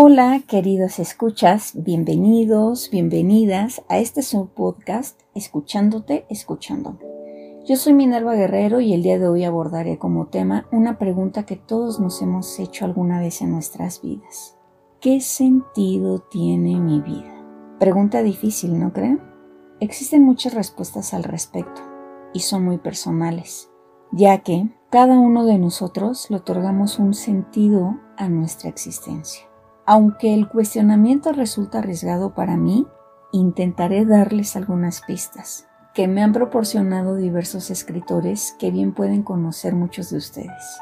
Hola, queridos escuchas, bienvenidos, bienvenidas a este su podcast Escuchándote, escuchándome. Yo soy Minerva Guerrero y el día de hoy abordaré como tema una pregunta que todos nos hemos hecho alguna vez en nuestras vidas. ¿Qué sentido tiene mi vida? Pregunta difícil, ¿no creen? Existen muchas respuestas al respecto y son muy personales, ya que cada uno de nosotros le otorgamos un sentido a nuestra existencia. Aunque el cuestionamiento resulta arriesgado para mí, intentaré darles algunas pistas que me han proporcionado diversos escritores que bien pueden conocer muchos de ustedes.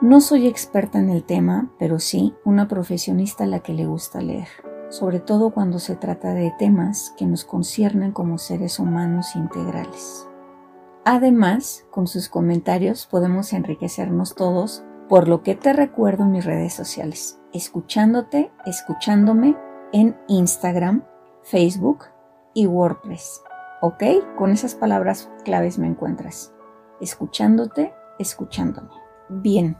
No soy experta en el tema, pero sí una profesionista a la que le gusta leer, sobre todo cuando se trata de temas que nos conciernen como seres humanos integrales. Además, con sus comentarios podemos enriquecernos todos, por lo que te recuerdo mis redes sociales escuchándote, escuchándome en Instagram, Facebook y WordPress. ¿Ok? Con esas palabras claves me encuentras. Escuchándote, escuchándome. Bien,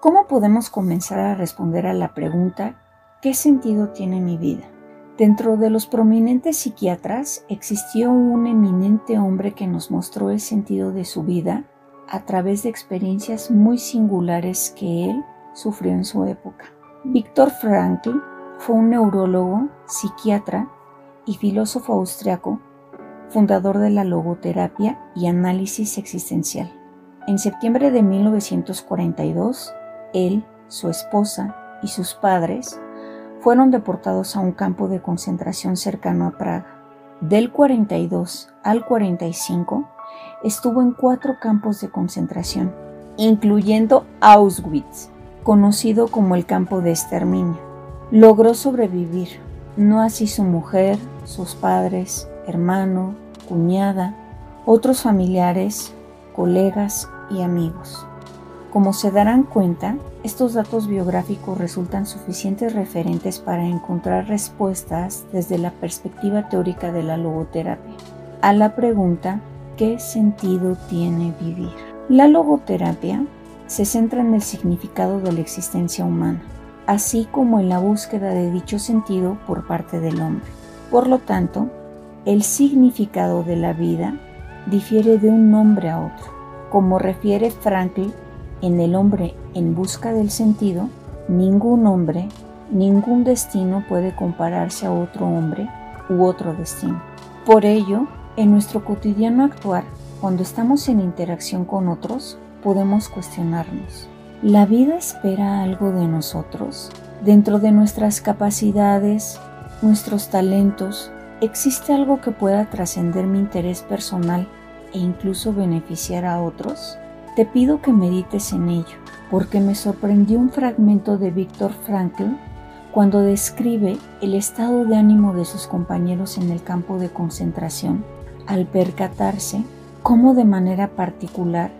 ¿cómo podemos comenzar a responder a la pregunta ¿qué sentido tiene mi vida? Dentro de los prominentes psiquiatras existió un eminente hombre que nos mostró el sentido de su vida a través de experiencias muy singulares que él sufrió en su época. Víctor Frankl fue un neurólogo, psiquiatra y filósofo austriaco, fundador de la logoterapia y análisis existencial. En septiembre de 1942, él, su esposa y sus padres fueron deportados a un campo de concentración cercano a Praga. Del 42 al 45 estuvo en cuatro campos de concentración, incluyendo Auschwitz, conocido como el campo de exterminio. Logró sobrevivir, no así su mujer, sus padres, hermano, cuñada, otros familiares, colegas y amigos. Como se darán cuenta, estos datos biográficos resultan suficientes referentes para encontrar respuestas desde la perspectiva teórica de la logoterapia a la pregunta ¿qué sentido tiene vivir? La logoterapia se centra en el significado de la existencia humana, así como en la búsqueda de dicho sentido por parte del hombre. Por lo tanto, el significado de la vida difiere de un hombre a otro. Como refiere Frankl en El hombre en busca del sentido, ningún hombre, ningún destino puede compararse a otro hombre u otro destino. Por ello, en nuestro cotidiano actuar, cuando estamos en interacción con otros, podemos cuestionarnos. ¿La vida espera algo de nosotros? Dentro de nuestras capacidades, nuestros talentos, ¿existe algo que pueda trascender mi interés personal e incluso beneficiar a otros? Te pido que medites en ello, porque me sorprendió un fragmento de Víctor Frankl cuando describe el estado de ánimo de sus compañeros en el campo de concentración al percatarse cómo de manera particular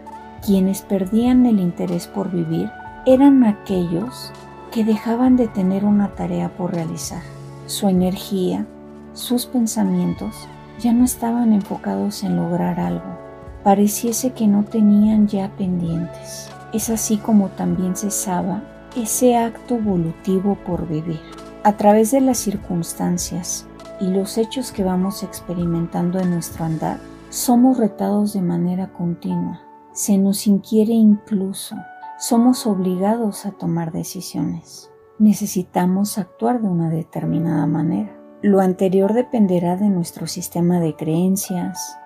quienes perdían el interés por vivir eran aquellos que dejaban de tener una tarea por realizar. Su energía, sus pensamientos ya no estaban enfocados en lograr algo. Pareciese que no tenían ya pendientes. Es así como también cesaba ese acto volutivo por vivir. A través de las circunstancias y los hechos que vamos experimentando en nuestro andar, somos retados de manera continua se nos inquiere incluso, somos obligados a tomar decisiones. Necesitamos actuar de una determinada manera. Lo anterior dependerá de nuestro sistema de creencias,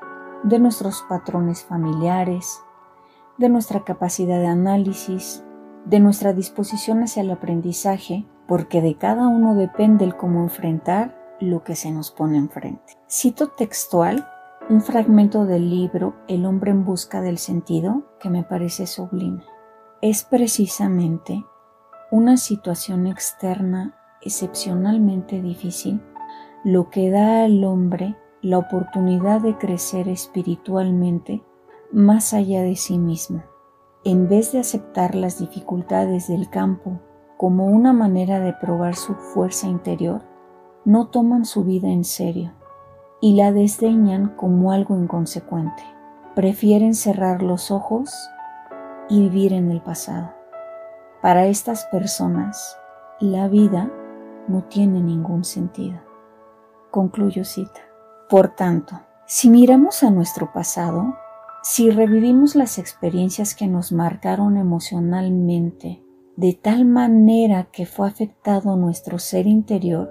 de nuestros patrones familiares, de nuestra capacidad de análisis, de nuestra disposición hacia el aprendizaje, porque de cada uno depende el cómo enfrentar lo que se nos pone enfrente. Cito textual un fragmento del libro El hombre en busca del sentido que me parece sublime. Es precisamente una situación externa excepcionalmente difícil, lo que da al hombre la oportunidad de crecer espiritualmente más allá de sí mismo. En vez de aceptar las dificultades del campo como una manera de probar su fuerza interior, no toman su vida en serio y la desdeñan como algo inconsecuente. Prefieren cerrar los ojos y vivir en el pasado. Para estas personas, la vida no tiene ningún sentido. Concluyo cita. Por tanto, si miramos a nuestro pasado, si revivimos las experiencias que nos marcaron emocionalmente de tal manera que fue afectado nuestro ser interior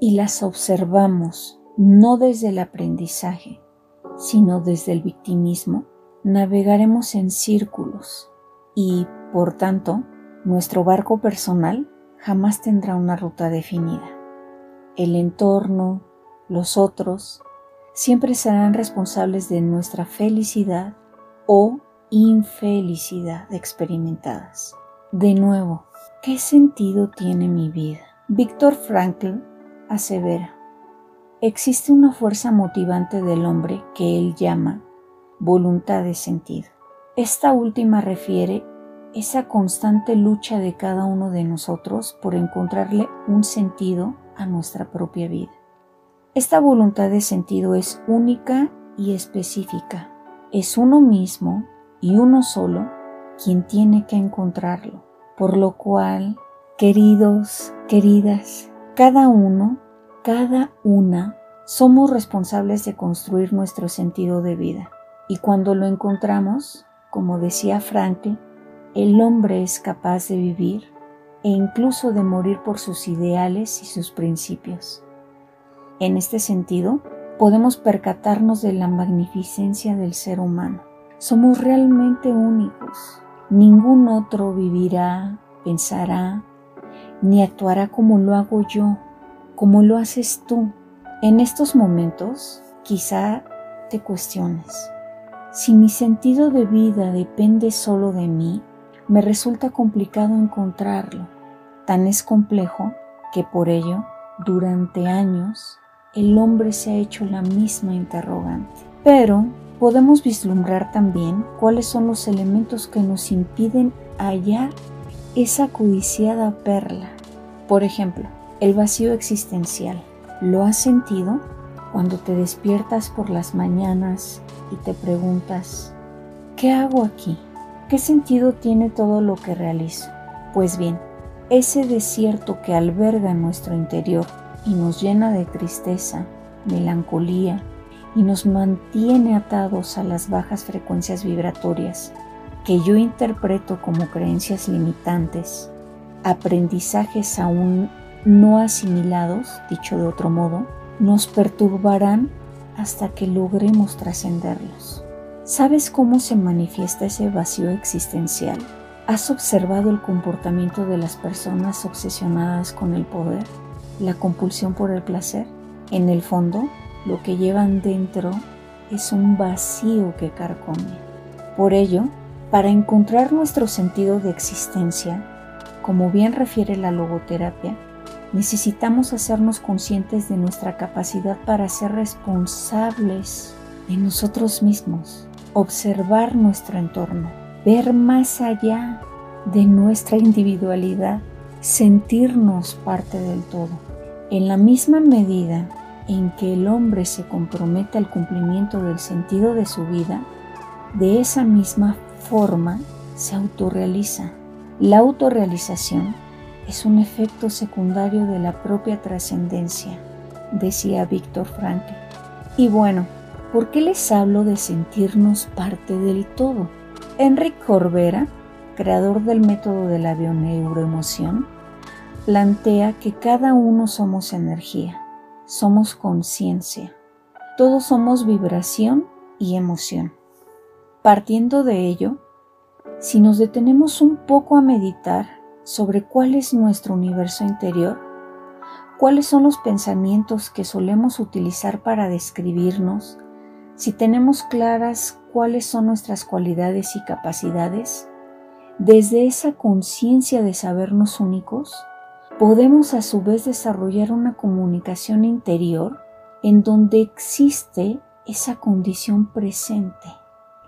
y las observamos no desde el aprendizaje, sino desde el victimismo, navegaremos en círculos y, por tanto, nuestro barco personal jamás tendrá una ruta definida. El entorno, los otros, siempre serán responsables de nuestra felicidad o infelicidad experimentadas. De nuevo, ¿qué sentido tiene mi vida? Víctor Frankl asevera, existe una fuerza motivante del hombre que él llama voluntad de sentido. Esta última refiere esa constante lucha de cada uno de nosotros por encontrarle un sentido a nuestra propia vida. Esta voluntad de sentido es única y específica. Es uno mismo y uno solo quien tiene que encontrarlo. Por lo cual, queridos, queridas, cada uno, cada una, somos responsables de construir nuestro sentido de vida. Y cuando lo encontramos, como decía Franklin, el hombre es capaz de vivir e incluso de morir por sus ideales y sus principios. En este sentido, podemos percatarnos de la magnificencia del ser humano. Somos realmente únicos. Ningún otro vivirá, pensará, ni actuará como lo hago yo, como lo haces tú. En estos momentos, quizá te cuestiones. Si mi sentido de vida depende solo de mí, me resulta complicado encontrarlo. Tan es complejo que por ello, durante años, el hombre se ha hecho la misma interrogante. Pero podemos vislumbrar también cuáles son los elementos que nos impiden hallar esa codiciada perla. Por ejemplo, el vacío existencial. ¿Lo has sentido cuando te despiertas por las mañanas y te preguntas, ¿qué hago aquí? ¿Qué sentido tiene todo lo que realizo? Pues bien, ese desierto que alberga nuestro interior y nos llena de tristeza, melancolía y nos mantiene atados a las bajas frecuencias vibratorias que yo interpreto como creencias limitantes, aprendizajes aún no asimilados, dicho de otro modo, nos perturbarán hasta que logremos trascenderlos. ¿Sabes cómo se manifiesta ese vacío existencial? ¿Has observado el comportamiento de las personas obsesionadas con el poder? la compulsión por el placer, en el fondo lo que llevan dentro es un vacío que carcome. Por ello, para encontrar nuestro sentido de existencia, como bien refiere la logoterapia, necesitamos hacernos conscientes de nuestra capacidad para ser responsables de nosotros mismos, observar nuestro entorno, ver más allá de nuestra individualidad, sentirnos parte del todo. En la misma medida en que el hombre se compromete al cumplimiento del sentido de su vida, de esa misma forma se autorrealiza. La autorrealización es un efecto secundario de la propia trascendencia, decía Víctor Frankl. Y bueno, ¿por qué les hablo de sentirnos parte del todo? Enrique Corbera, creador del método de la bioneuroemoción, plantea que cada uno somos energía, somos conciencia, todos somos vibración y emoción. Partiendo de ello, si nos detenemos un poco a meditar sobre cuál es nuestro universo interior, cuáles son los pensamientos que solemos utilizar para describirnos, si tenemos claras cuáles son nuestras cualidades y capacidades, desde esa conciencia de sabernos únicos, podemos a su vez desarrollar una comunicación interior en donde existe esa condición presente,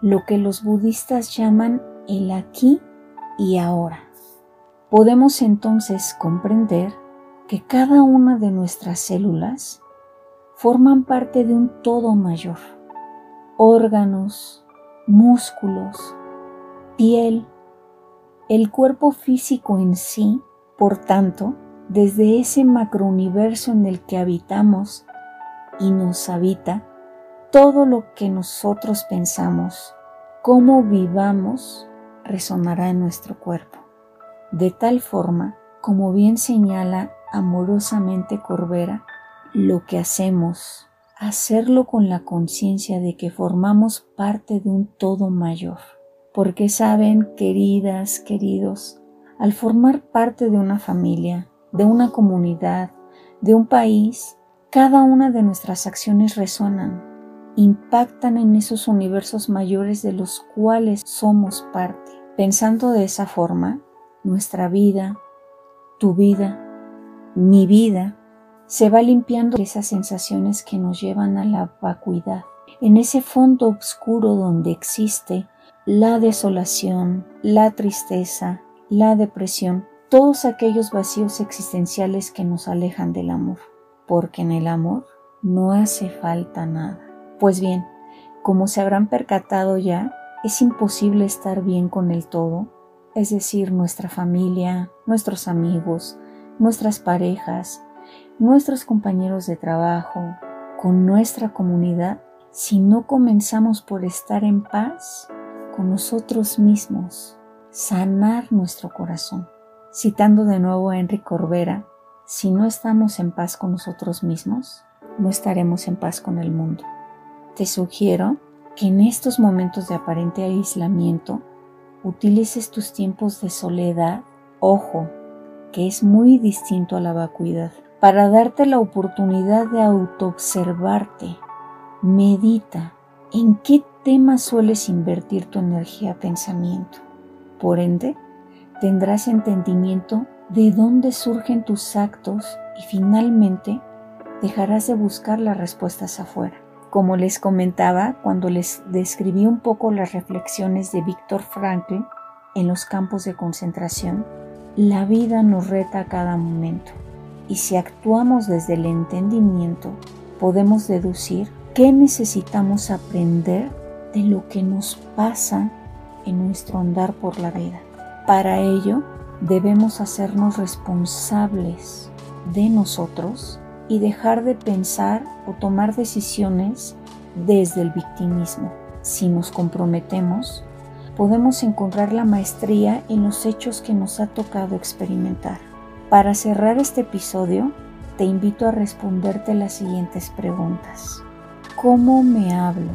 lo que los budistas llaman el aquí y ahora. Podemos entonces comprender que cada una de nuestras células forman parte de un todo mayor. Órganos, músculos, piel, el cuerpo físico en sí, por tanto, desde ese macrouniverso en el que habitamos y nos habita, todo lo que nosotros pensamos, cómo vivamos, resonará en nuestro cuerpo. De tal forma, como bien señala amorosamente Corbera, lo que hacemos, hacerlo con la conciencia de que formamos parte de un todo mayor. Porque saben, queridas, queridos, al formar parte de una familia, de una comunidad, de un país, cada una de nuestras acciones resuenan, impactan en esos universos mayores de los cuales somos parte. Pensando de esa forma, nuestra vida, tu vida, mi vida, se va limpiando esas sensaciones que nos llevan a la vacuidad, en ese fondo oscuro donde existe la desolación, la tristeza, la depresión, todos aquellos vacíos existenciales que nos alejan del amor porque en el amor no hace falta nada. Pues bien, como se habrán percatado ya, es imposible estar bien con el todo, es decir, nuestra familia, nuestros amigos, nuestras parejas, nuestros compañeros de trabajo, con nuestra comunidad, si no comenzamos por estar en paz con nosotros mismos, sanar nuestro corazón. Citando de nuevo a Enrique Corbera, si no estamos en paz con nosotros mismos, no estaremos en paz con el mundo. Te sugiero que en estos momentos de aparente aislamiento utilices tus tiempos de soledad, ojo, que es muy distinto a la vacuidad, para darte la oportunidad de autoobservarte. Medita en qué tema sueles invertir tu energía pensamiento. Por ende, tendrás entendimiento de dónde surgen tus actos y finalmente dejarás de buscar las respuestas afuera. Como les comentaba cuando les describí un poco las reflexiones de Víctor Frankl en los campos de concentración, la vida nos reta a cada momento y si actuamos desde el entendimiento podemos deducir qué necesitamos aprender de lo que nos pasa en nuestro andar por la vida. Para ello, debemos hacernos responsables de nosotros y dejar de pensar o tomar decisiones desde el victimismo. Si nos comprometemos, podemos encontrar la maestría en los hechos que nos ha tocado experimentar. Para cerrar este episodio, te invito a responderte las siguientes preguntas. ¿Cómo me hablo?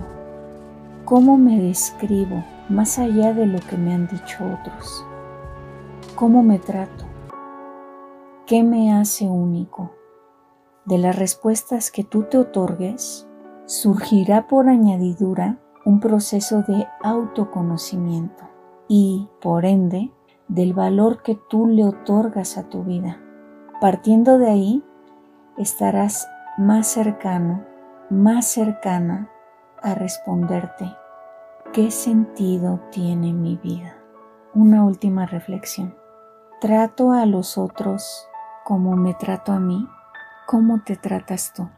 ¿Cómo me describo más allá de lo que me han dicho otros? ¿Cómo me trato? ¿Qué me hace único? De las respuestas que tú te otorgues, surgirá por añadidura un proceso de autoconocimiento y, por ende, del valor que tú le otorgas a tu vida. Partiendo de ahí, estarás más cercano, más cercana a responderte, ¿qué sentido tiene mi vida? Una última reflexión. ¿Trato a los otros como me trato a mí? ¿Cómo te tratas tú?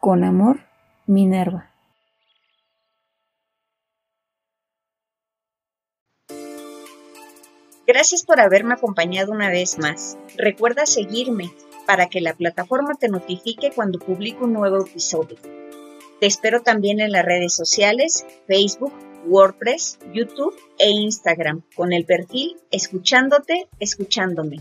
Con amor, Minerva. Gracias por haberme acompañado una vez más. Recuerda seguirme para que la plataforma te notifique cuando publico un nuevo episodio. Te espero también en las redes sociales, Facebook, WordPress, YouTube e Instagram con el perfil Escuchándote, escuchándome.